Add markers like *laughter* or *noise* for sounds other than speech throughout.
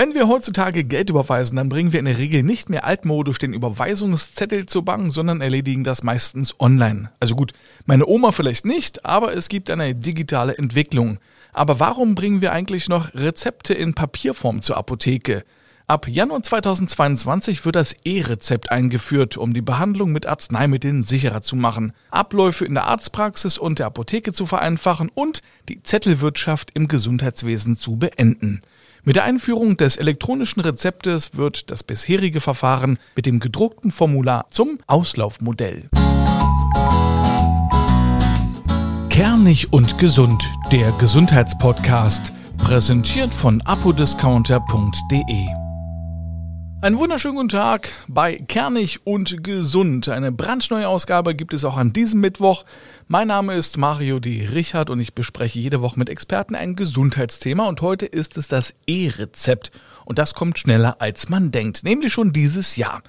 Wenn wir heutzutage Geld überweisen, dann bringen wir in der Regel nicht mehr altmodisch den Überweisungszettel zur Bank, sondern erledigen das meistens online. Also gut, meine Oma vielleicht nicht, aber es gibt eine digitale Entwicklung. Aber warum bringen wir eigentlich noch Rezepte in Papierform zur Apotheke? Ab Januar 2022 wird das E-Rezept eingeführt, um die Behandlung mit Arzneimitteln sicherer zu machen, Abläufe in der Arztpraxis und der Apotheke zu vereinfachen und die Zettelwirtschaft im Gesundheitswesen zu beenden. Mit der Einführung des elektronischen Rezeptes wird das bisherige Verfahren mit dem gedruckten Formular zum Auslaufmodell. Kernig und gesund, der Gesundheitspodcast, präsentiert von apodiscounter.de. Einen wunderschönen guten Tag bei Kernig und Gesund. Eine brandneue Ausgabe gibt es auch an diesem Mittwoch. Mein Name ist Mario D. Richard und ich bespreche jede Woche mit Experten ein Gesundheitsthema und heute ist es das E-Rezept. Und das kommt schneller als man denkt, nämlich schon dieses Jahr.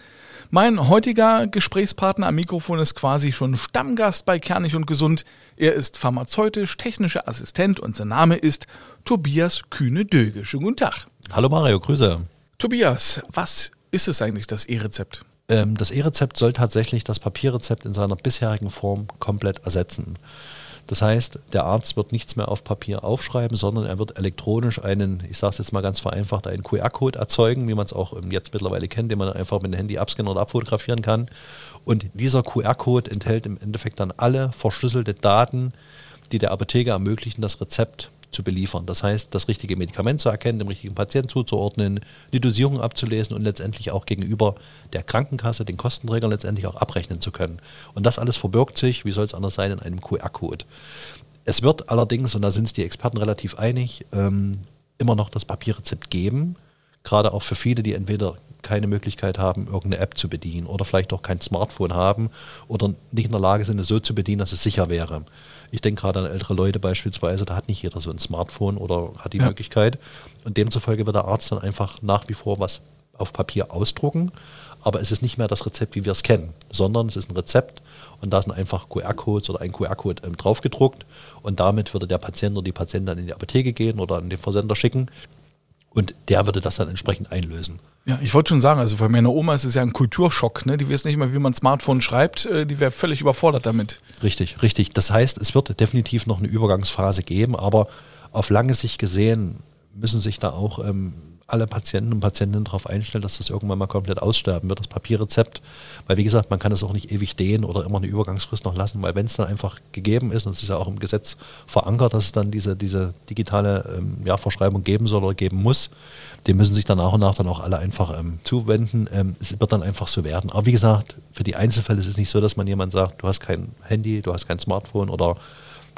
Mein heutiger Gesprächspartner am Mikrofon ist quasi schon Stammgast bei Kernig und Gesund. Er ist pharmazeutisch-technischer Assistent und sein Name ist Tobias Kühne-Döge. Schönen guten Tag. Hallo Mario, Grüße. Tobias, was ist es eigentlich, das E-Rezept? Ähm, das E-Rezept soll tatsächlich das Papierrezept in seiner bisherigen Form komplett ersetzen. Das heißt, der Arzt wird nichts mehr auf Papier aufschreiben, sondern er wird elektronisch einen, ich sage es jetzt mal ganz vereinfacht, einen QR-Code erzeugen, wie man es auch jetzt mittlerweile kennt, den man einfach mit dem Handy abscannen oder abfotografieren kann. Und dieser QR-Code enthält im Endeffekt dann alle verschlüsselte Daten, die der Apotheker ermöglichen, das Rezept zu beliefern. Das heißt, das richtige Medikament zu erkennen, dem richtigen Patienten zuzuordnen, die Dosierung abzulesen und letztendlich auch gegenüber der Krankenkasse, den Kostenträgern letztendlich auch abrechnen zu können. Und das alles verbirgt sich, wie soll es anders sein, in einem QR-Code. Es wird allerdings, und da sind sich die Experten relativ einig, ähm, immer noch das Papierrezept geben, gerade auch für viele, die entweder keine Möglichkeit haben, irgendeine App zu bedienen oder vielleicht auch kein Smartphone haben oder nicht in der Lage sind, es so zu bedienen, dass es sicher wäre. Ich denke gerade an ältere Leute beispielsweise, da hat nicht jeder so ein Smartphone oder hat die ja. Möglichkeit. Und demzufolge wird der Arzt dann einfach nach wie vor was auf Papier ausdrucken. Aber es ist nicht mehr das Rezept, wie wir es kennen, sondern es ist ein Rezept und da sind einfach QR-Codes oder ein QR-Code ähm, draufgedruckt und damit würde der Patient oder die Patientin dann in die Apotheke gehen oder an den Versender schicken und der würde das dann entsprechend einlösen. Ja, ich wollte schon sagen, also für meine Oma ist es ja ein Kulturschock, ne? Die weiß nicht mal, wie man Smartphone schreibt, äh, die wäre völlig überfordert damit. Richtig, richtig. Das heißt, es wird definitiv noch eine Übergangsphase geben, aber auf lange Sicht gesehen müssen sich da auch ähm, alle Patienten und Patientinnen darauf einstellen, dass das irgendwann mal komplett aussterben wird, das Papierrezept. Weil wie gesagt, man kann es auch nicht ewig dehnen oder immer eine Übergangsfrist noch lassen, weil wenn es dann einfach gegeben ist, und es ist ja auch im Gesetz verankert, dass es dann diese, diese digitale ähm, ja, Verschreibung geben soll oder geben muss, dem müssen sich dann nach und nach dann auch alle einfach ähm, zuwenden. Ähm, es wird dann einfach so werden. Aber wie gesagt, für die Einzelfälle ist es nicht so, dass man jemand sagt, du hast kein Handy, du hast kein Smartphone oder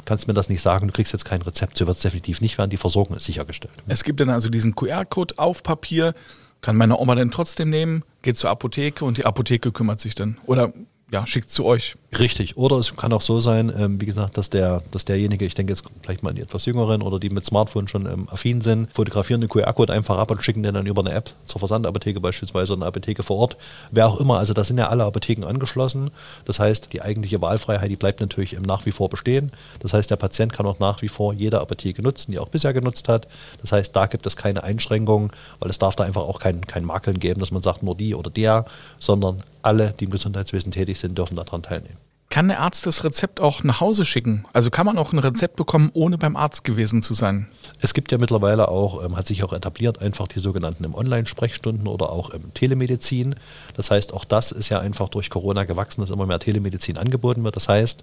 kannst mir das nicht sagen, du kriegst jetzt kein Rezept, so wird es definitiv nicht werden, die Versorgung ist sichergestellt. Es gibt dann also diesen QR-Code auf Papier, kann meine Oma dann trotzdem nehmen, geht zur Apotheke und die Apotheke kümmert sich dann. Oder ja, schickt zu euch. Richtig. Oder es kann auch so sein, ähm, wie gesagt, dass der, dass derjenige, ich denke jetzt vielleicht mal an die etwas Jüngeren oder die mit Smartphone schon ähm, affin sind, fotografieren den QR-Code einfach ab und schicken den dann über eine App zur Versandapotheke beispielsweise oder eine Apotheke vor Ort. Wer auch immer. Also da sind ja alle Apotheken angeschlossen. Das heißt, die eigentliche Wahlfreiheit, die bleibt natürlich nach wie vor bestehen. Das heißt, der Patient kann auch nach wie vor jede Apotheke nutzen, die er auch bisher genutzt hat. Das heißt, da gibt es keine Einschränkungen, weil es darf da einfach auch kein, kein Makeln geben, dass man sagt, nur die oder der, sondern alle, die im Gesundheitswesen tätig sind, dürfen daran teilnehmen. Kann der Arzt das Rezept auch nach Hause schicken? Also kann man auch ein Rezept bekommen, ohne beim Arzt gewesen zu sein? Es gibt ja mittlerweile auch, ähm, hat sich auch etabliert, einfach die sogenannten Online-Sprechstunden oder auch ähm, Telemedizin. Das heißt, auch das ist ja einfach durch Corona gewachsen, dass immer mehr Telemedizin angeboten wird. Das heißt,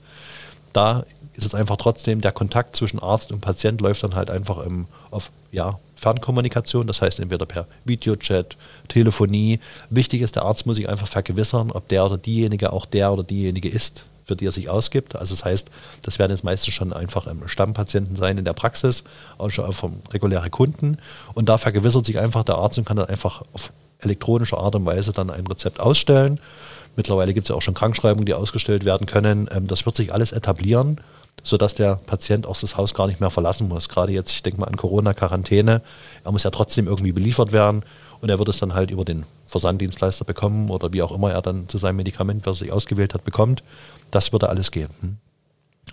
da ist es einfach trotzdem, der Kontakt zwischen Arzt und Patient läuft dann halt einfach ähm, auf ja, Fernkommunikation, das heißt entweder per Videochat, Telefonie. Wichtig ist, der Arzt muss sich einfach vergewissern, ob der oder diejenige auch der oder diejenige ist, für die er sich ausgibt. Also das heißt, das werden jetzt meistens schon einfach ähm, Stammpatienten sein in der Praxis, auch schon vom reguläre Kunden. Und da vergewissert sich einfach der Arzt und kann dann einfach auf elektronische Art und Weise dann ein Rezept ausstellen. Mittlerweile gibt es ja auch schon Krankschreibungen, die ausgestellt werden können. Ähm, das wird sich alles etablieren sodass der Patient auch das Haus gar nicht mehr verlassen muss. Gerade jetzt, ich denke mal an Corona-Quarantäne, er muss ja trotzdem irgendwie beliefert werden und er wird es dann halt über den Versanddienstleister bekommen oder wie auch immer er dann zu seinem Medikament, was er sich ausgewählt hat, bekommt. Das würde alles gehen. Hm?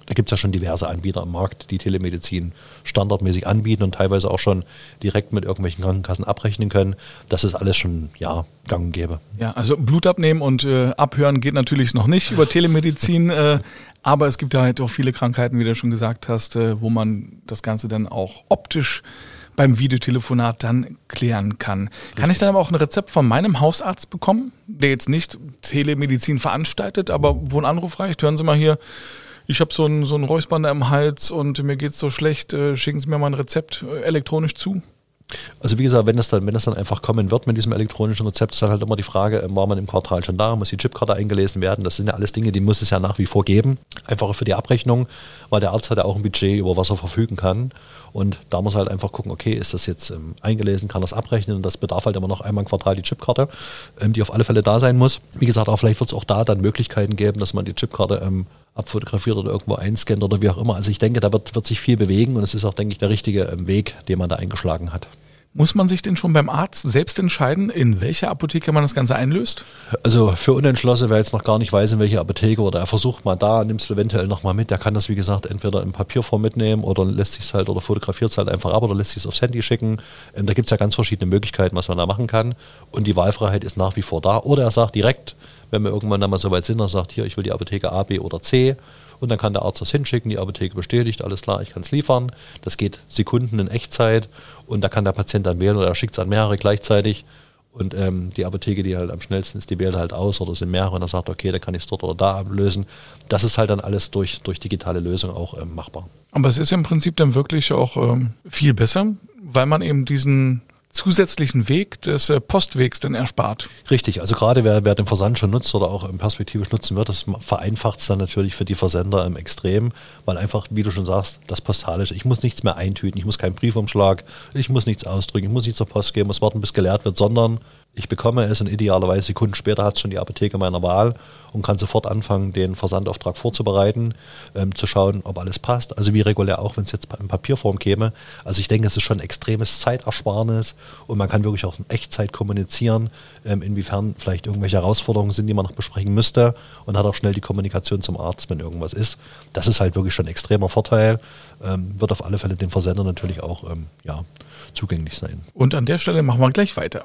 Da gibt es ja schon diverse Anbieter am Markt, die Telemedizin standardmäßig anbieten und teilweise auch schon direkt mit irgendwelchen Krankenkassen abrechnen können. Das ist alles schon ja, gang und gäbe. Ja, also Blut abnehmen und äh, abhören geht natürlich noch nicht über Telemedizin. *laughs* äh, aber es gibt ja halt auch viele Krankheiten, wie du schon gesagt hast, äh, wo man das Ganze dann auch optisch beim Videotelefonat dann klären kann. Kann ich dann aber auch ein Rezept von meinem Hausarzt bekommen, der jetzt nicht Telemedizin veranstaltet, aber wo ein Anruf reicht? Hören Sie mal hier, ich habe so ein, so ein Räuspander im Hals und mir geht's so schlecht, äh, schicken Sie mir mal ein Rezept äh, elektronisch zu. Also wie gesagt, wenn das dann, wenn das dann einfach kommen wird mit diesem elektronischen Rezept, ist dann halt immer die Frage, ähm, war man im Quartal schon da, muss die Chipkarte eingelesen werden? Das sind ja alles Dinge, die muss es ja nach wie vor geben. Einfach für die Abrechnung, weil der Arzt hat ja auch ein Budget, über was er verfügen kann. Und da muss halt einfach gucken, okay, ist das jetzt ähm, eingelesen, kann das abrechnen und das bedarf halt immer noch einmal im Quartal die Chipkarte, ähm, die auf alle Fälle da sein muss. Wie gesagt, auch vielleicht wird es auch da dann Möglichkeiten geben, dass man die Chipkarte ähm, abfotografiert oder irgendwo einscannt oder wie auch immer. Also ich denke, da wird, wird sich viel bewegen und es ist auch, denke ich, der richtige ähm, Weg, den man da eingeschlagen hat. Muss man sich denn schon beim Arzt selbst entscheiden, in welcher Apotheke man das Ganze einlöst? Also für Unentschlossene, wer jetzt noch gar nicht weiß, in welche Apotheke oder er versucht mal da, nimmt es eventuell nochmal mit, der kann das wie gesagt entweder in Papierform mitnehmen oder lässt sich halt oder fotografiert es halt einfach ab oder lässt sich es aufs Handy schicken. Ähm, da gibt es ja ganz verschiedene Möglichkeiten, was man da machen kann. Und die Wahlfreiheit ist nach wie vor da. Oder er sagt direkt, wenn wir irgendwann dann mal so weit sind, er sagt, hier, ich will die Apotheke A, B oder C und dann kann der Arzt das hinschicken, die Apotheke bestätigt, alles klar, ich kann es liefern. Das geht Sekunden in Echtzeit und da kann der Patient dann wählen oder er schickt es an mehrere gleichzeitig. Und ähm, die Apotheke, die halt am schnellsten ist, die wählt halt aus oder sind mehrere und er sagt, okay, dann kann ich es dort oder da ablösen. Das ist halt dann alles durch, durch digitale Lösung auch ähm, machbar. Aber es ist im Prinzip dann wirklich auch ähm, viel besser, weil man eben diesen zusätzlichen Weg des äh, Postwegs dann erspart. Richtig, also gerade wer, wer den Versand schon nutzt oder auch perspektivisch nutzen wird, das vereinfacht es dann natürlich für die Versender im Extrem, weil einfach, wie du schon sagst, das Postalische, ich muss nichts mehr eintüten, ich muss keinen Briefumschlag, ich muss nichts ausdrücken, ich muss nicht zur Post gehen, muss warten, bis geleert wird, sondern ich bekomme es und idealerweise Sekunden später hat es schon die Apotheke meiner Wahl und kann sofort anfangen, den Versandauftrag vorzubereiten, ähm, zu schauen, ob alles passt. Also wie regulär auch, wenn es jetzt in Papierform käme. Also ich denke, es ist schon ein extremes Zeitersparnis und man kann wirklich auch in Echtzeit kommunizieren, ähm, inwiefern vielleicht irgendwelche Herausforderungen sind, die man noch besprechen müsste und hat auch schnell die Kommunikation zum Arzt, wenn irgendwas ist. Das ist halt wirklich schon ein extremer Vorteil. Ähm, wird auf alle Fälle dem Versender natürlich auch ähm, ja, zugänglich sein. Und an der Stelle machen wir gleich weiter.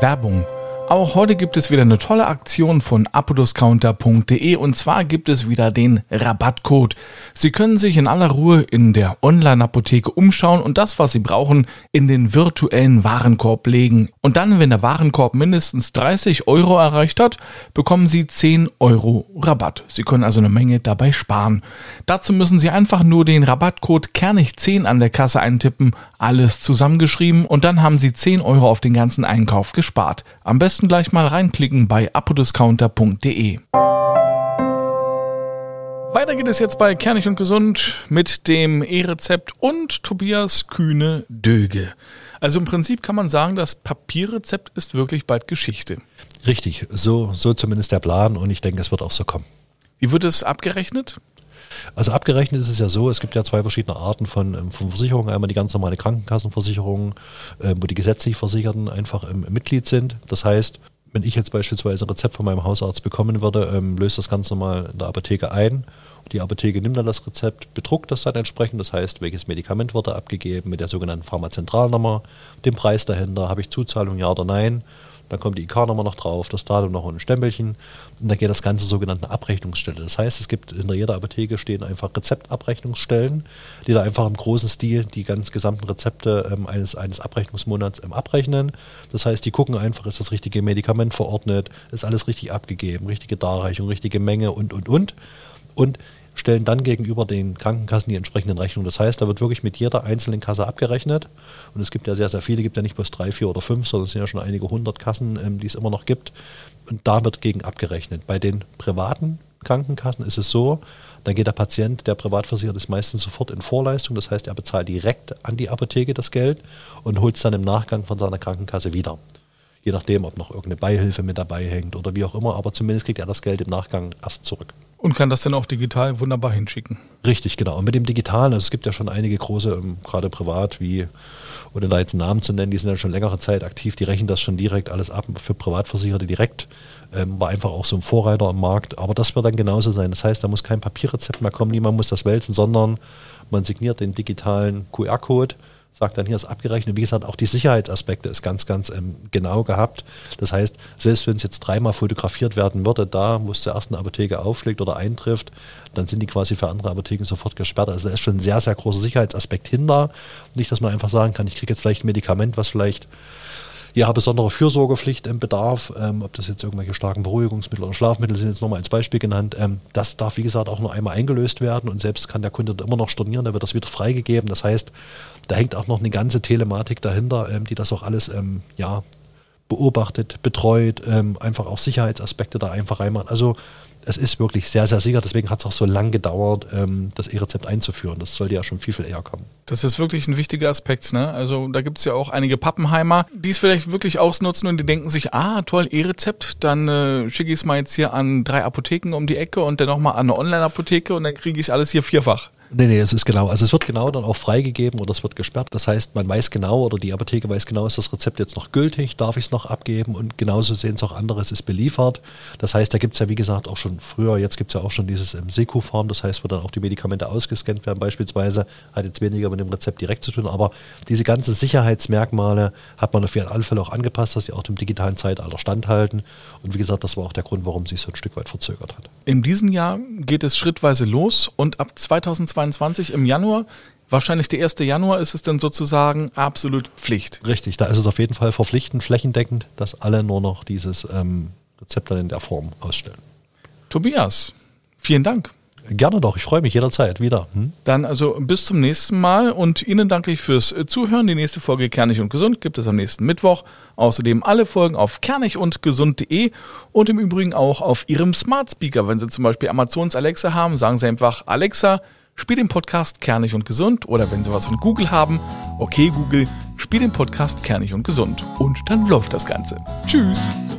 Werbung auch heute gibt es wieder eine tolle Aktion von apodiscounter.de und zwar gibt es wieder den Rabattcode. Sie können sich in aller Ruhe in der Online-Apotheke umschauen und das, was Sie brauchen, in den virtuellen Warenkorb legen. Und dann, wenn der Warenkorb mindestens 30 Euro erreicht hat, bekommen Sie 10 Euro Rabatt. Sie können also eine Menge dabei sparen. Dazu müssen Sie einfach nur den Rabattcode Kernig10 an der Kasse eintippen, alles zusammengeschrieben und dann haben Sie 10 Euro auf den ganzen Einkauf gespart. Am besten besten gleich mal reinklicken bei apodiscounter.de. Weiter geht es jetzt bei Kernig und Gesund mit dem E-Rezept und Tobias Kühne Döge. Also im Prinzip kann man sagen, das Papierrezept ist wirklich bald Geschichte. Richtig, so, so zumindest der Plan und ich denke, es wird auch so kommen. Wie wird es abgerechnet? Also abgerechnet ist es ja so, es gibt ja zwei verschiedene Arten von, ähm, von Versicherungen. Einmal die ganz normale Krankenkassenversicherung, äh, wo die gesetzlich Versicherten einfach ähm, Mitglied sind. Das heißt, wenn ich jetzt beispielsweise ein Rezept von meinem Hausarzt bekommen würde, ähm, löst das Ganze normal in der Apotheke ein. Die Apotheke nimmt dann das Rezept, bedruckt das dann entsprechend, das heißt, welches Medikament wurde abgegeben mit der sogenannten Pharmazentralnummer, dem Preis dahinter, habe ich Zuzahlung, ja oder nein dann kommt die IK-Nummer noch drauf, das Datum noch und ein Stempelchen und dann geht das Ganze sogenannte Abrechnungsstelle. Das heißt, es gibt hinter jeder Apotheke stehen einfach Rezeptabrechnungsstellen, die da einfach im großen Stil die ganz gesamten Rezepte ähm, eines, eines Abrechnungsmonats ähm, abrechnen. Das heißt, die gucken einfach, ist das richtige Medikament verordnet, ist alles richtig abgegeben, richtige Darreichung, richtige Menge und, und, und. Und stellen dann gegenüber den Krankenkassen die entsprechenden Rechnungen. Das heißt, da wird wirklich mit jeder einzelnen Kasse abgerechnet. Und es gibt ja sehr, sehr viele, gibt ja nicht bloß drei, vier oder fünf, sondern es sind ja schon einige hundert Kassen, ähm, die es immer noch gibt. Und da wird gegen abgerechnet. Bei den privaten Krankenkassen ist es so, da geht der Patient, der privat versichert ist, meistens sofort in Vorleistung. Das heißt, er bezahlt direkt an die Apotheke das Geld und holt es dann im Nachgang von seiner Krankenkasse wieder. Je nachdem, ob noch irgendeine Beihilfe mit dabei hängt oder wie auch immer, aber zumindest kriegt er das Geld im Nachgang erst zurück. Und kann das dann auch digital wunderbar hinschicken. Richtig, genau. Und mit dem Digitalen, also es gibt ja schon einige große, ähm, gerade privat, wie, ohne da jetzt einen Namen zu nennen, die sind ja schon längere Zeit aktiv, die rechnen das schon direkt alles ab für Privatversicherte direkt. Ähm, war einfach auch so ein Vorreiter am Markt. Aber das wird dann genauso sein. Das heißt, da muss kein Papierrezept mehr kommen, niemand muss das wälzen, sondern man signiert den digitalen QR-Code sagt dann, hier ist abgerechnet. Wie gesagt, auch die Sicherheitsaspekte ist ganz, ganz ähm, genau gehabt. Das heißt, selbst wenn es jetzt dreimal fotografiert werden würde, da, es zur ersten Apotheke aufschlägt oder eintrifft, dann sind die quasi für andere Apotheken sofort gesperrt. Also da ist schon ein sehr, sehr großer Sicherheitsaspekt hinter. Nicht, dass man einfach sagen kann, ich kriege jetzt vielleicht ein Medikament, was vielleicht ja, besondere Fürsorgepflicht im Bedarf, ähm, ob das jetzt irgendwelche starken Beruhigungsmittel oder Schlafmittel sind, jetzt nochmal als Beispiel genannt. Ähm, das darf, wie gesagt, auch nur einmal eingelöst werden und selbst kann der Kunde immer noch stornieren, da wird das wieder freigegeben. Das heißt, da hängt auch noch eine ganze Telematik dahinter, ähm, die das auch alles ähm, ja, beobachtet, betreut, ähm, einfach auch Sicherheitsaspekte da einfach reinmacht. Also es ist wirklich sehr, sehr sicher. Deswegen hat es auch so lange gedauert, ähm, das E-Rezept einzuführen. Das sollte ja schon viel, viel eher kommen. Das ist wirklich ein wichtiger Aspekt. Ne? Also da gibt es ja auch einige Pappenheimer, die es vielleicht wirklich ausnutzen und die denken sich, ah, toll, E-Rezept, dann äh, schicke ich es mal jetzt hier an drei Apotheken um die Ecke und dann nochmal an eine Online-Apotheke und dann kriege ich alles hier vierfach. Nee, nee, es ist genau. Also es wird genau dann auch freigegeben oder es wird gesperrt. Das heißt, man weiß genau oder die Apotheke weiß genau, ist das Rezept jetzt noch gültig, darf ich es noch abgeben und genauso sehen es auch andere, es ist beliefert. Das heißt, da gibt es ja wie gesagt auch schon früher, jetzt gibt es ja auch schon dieses im Seku-Form, das heißt, wo dann auch die Medikamente ausgescannt werden beispielsweise, hat jetzt weniger mit dem Rezept direkt zu tun, aber diese ganzen Sicherheitsmerkmale hat man auf jeden Fall auch angepasst, dass sie auch dem digitalen Zeitalter standhalten und wie gesagt, das war auch der Grund, warum sich so ein Stück weit verzögert hat. In diesem Jahr geht es schrittweise los und ab 2020 2022 im Januar. Wahrscheinlich der 1. Januar ist es dann sozusagen absolut Pflicht. Richtig, da ist es auf jeden Fall verpflichtend, flächendeckend, dass alle nur noch dieses ähm, Rezept dann in der Form ausstellen. Tobias, vielen Dank. Gerne doch, ich freue mich jederzeit wieder. Hm? Dann also bis zum nächsten Mal und Ihnen danke ich fürs Zuhören. Die nächste Folge Kernig und Gesund gibt es am nächsten Mittwoch. Außerdem alle Folgen auf kernigundgesund.de und im Übrigen auch auf Ihrem Smart Speaker. Wenn Sie zum Beispiel Amazons Alexa haben, sagen Sie einfach Alexa, spiel den Podcast Kernig und Gesund oder wenn Sie was von Google haben, okay Google, spiel den Podcast Kernig und Gesund. Und dann läuft das Ganze. Tschüss.